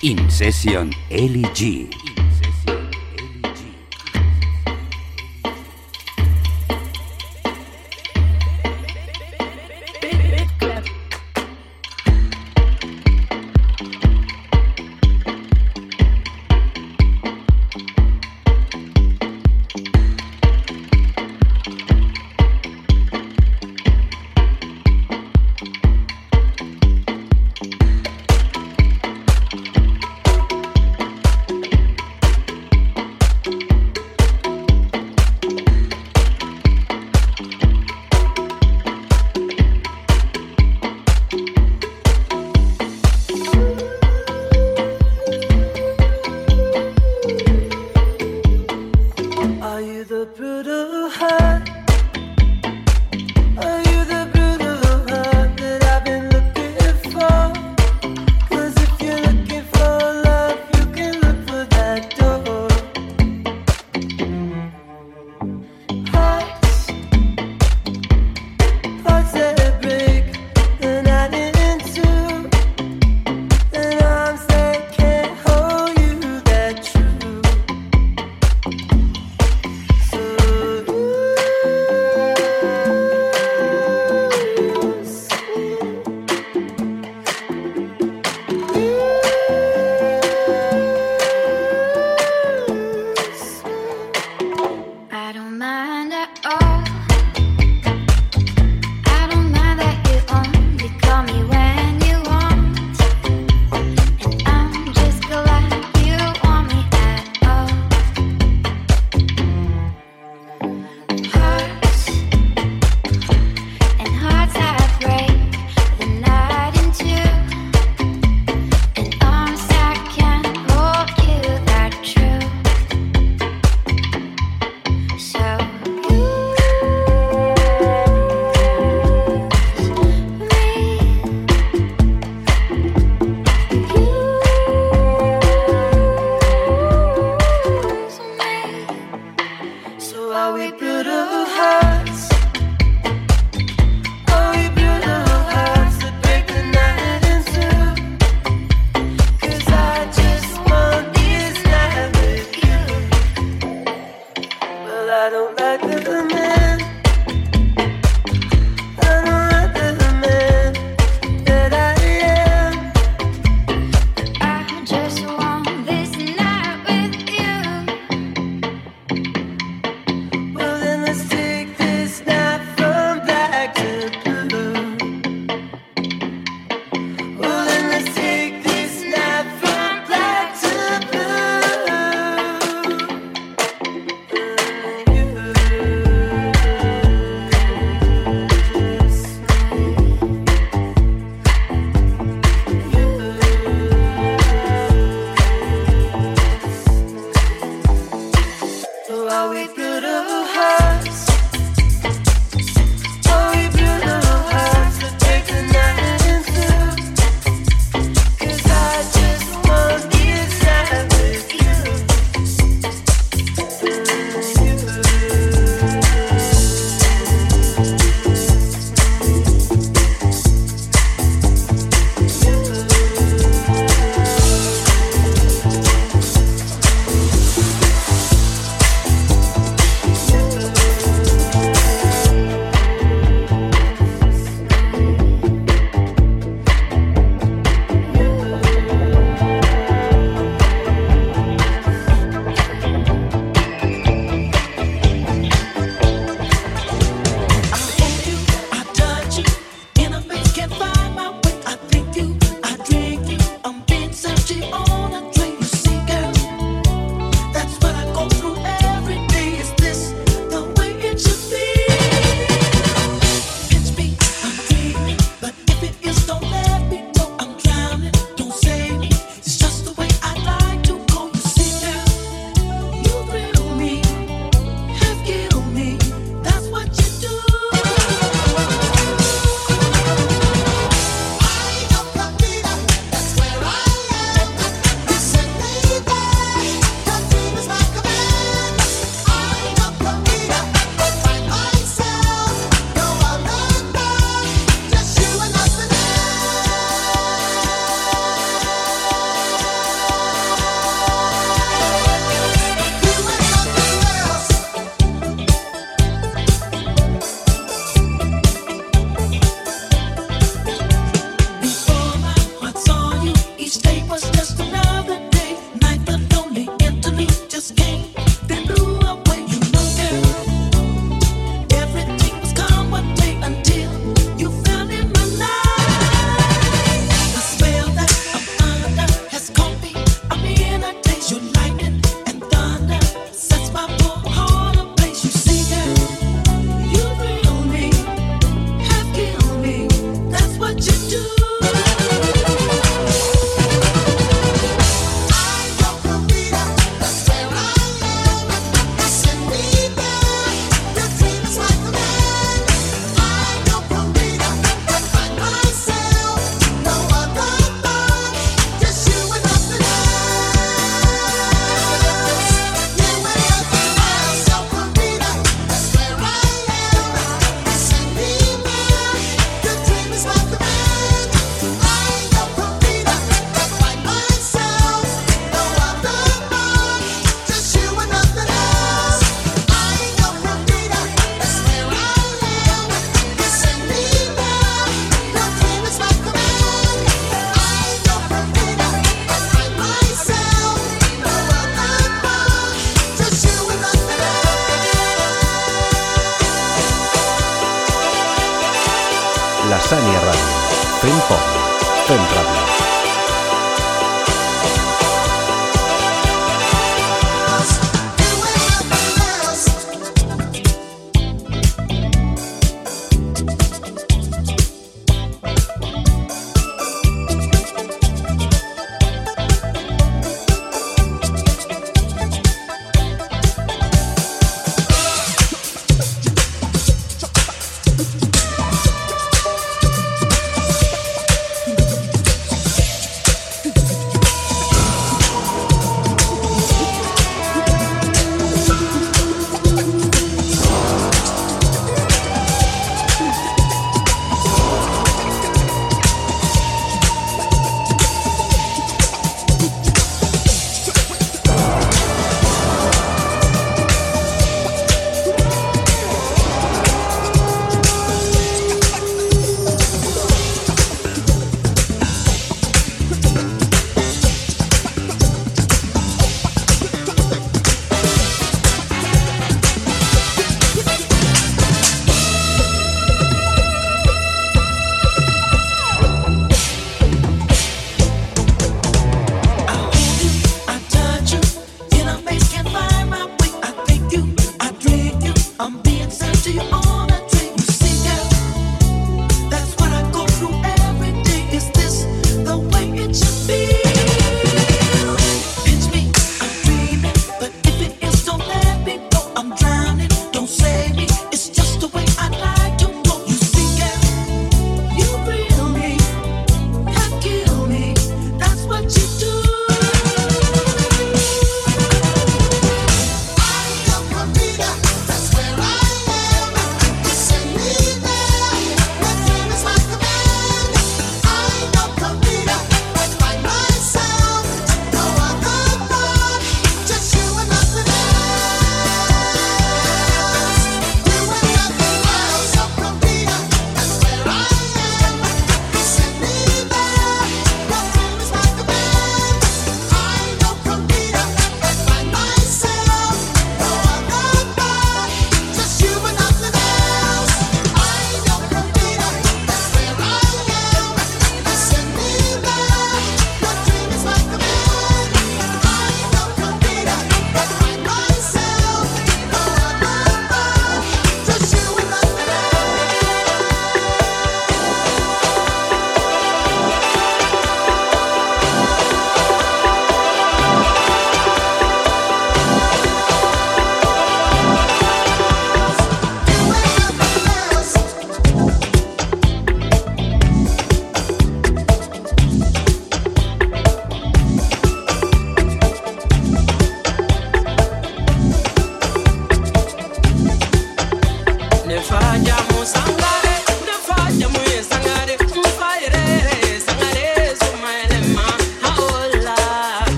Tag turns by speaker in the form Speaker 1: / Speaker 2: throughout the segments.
Speaker 1: In Session Eli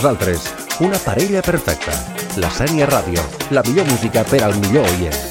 Speaker 2: i nosaltres, una parella perfecta. La Sèrie Ràdio, la millor música per al millor.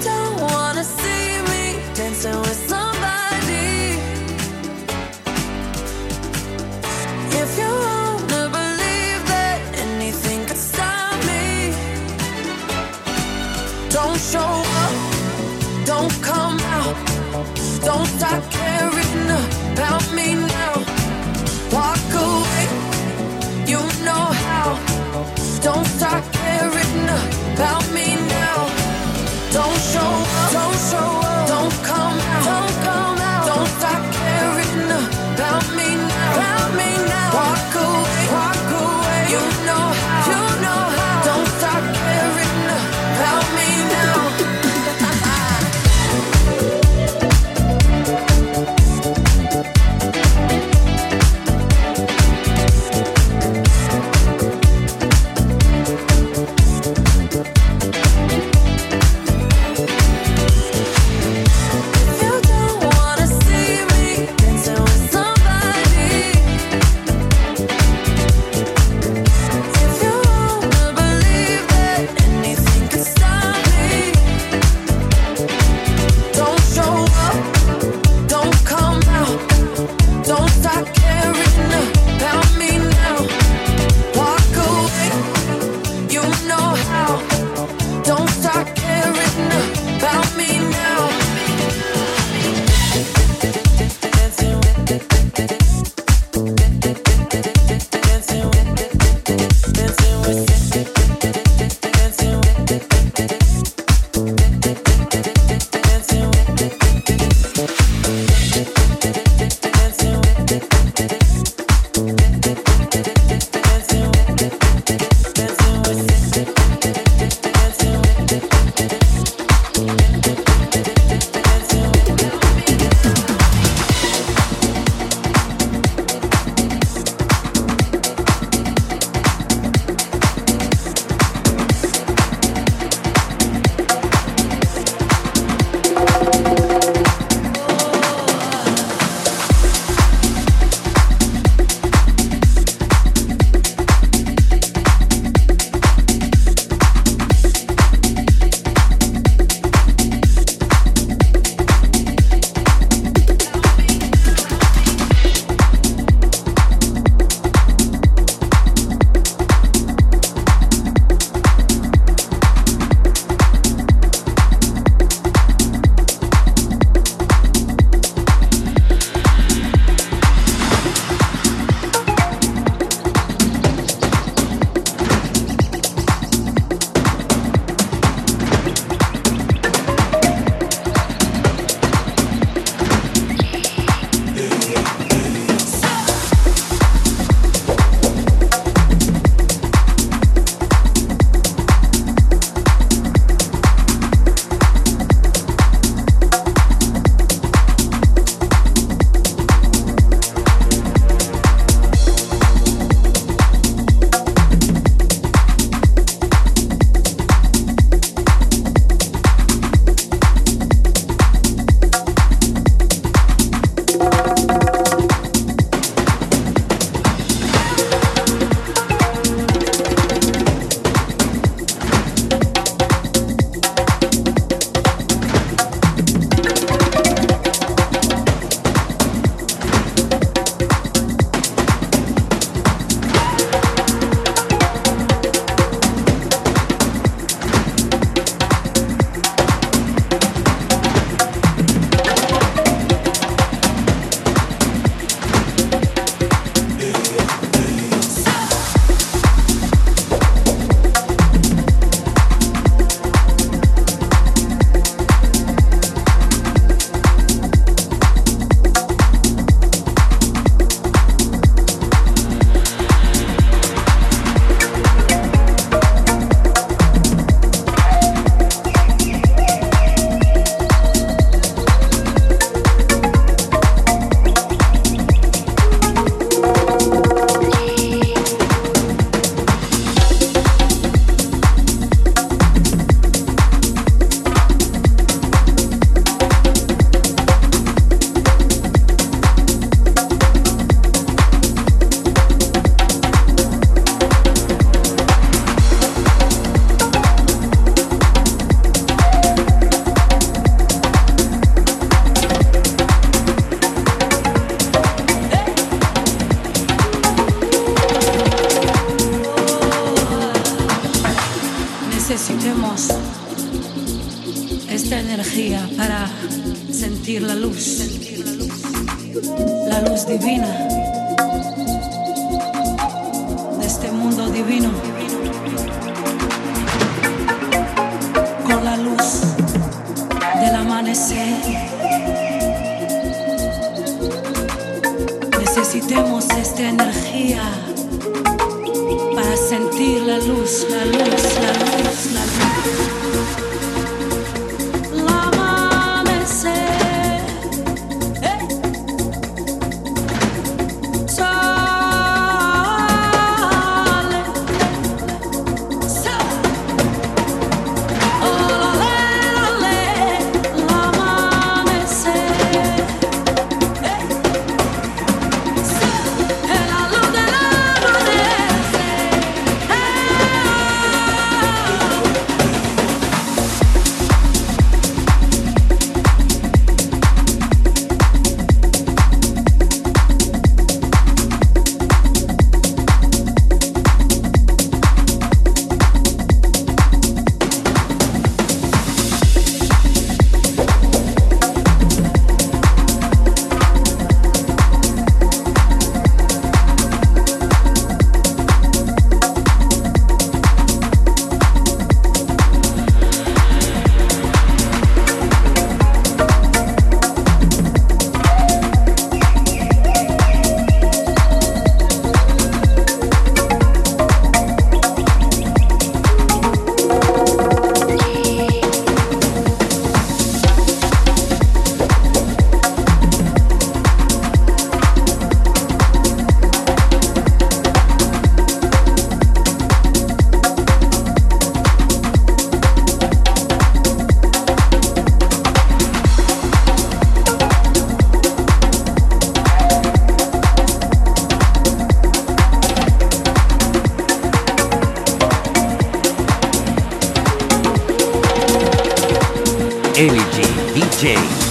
Speaker 3: 赠我 Necesitemos esta energía para sentir la luz, la luz, la luz, la luz.
Speaker 4: energy DJ.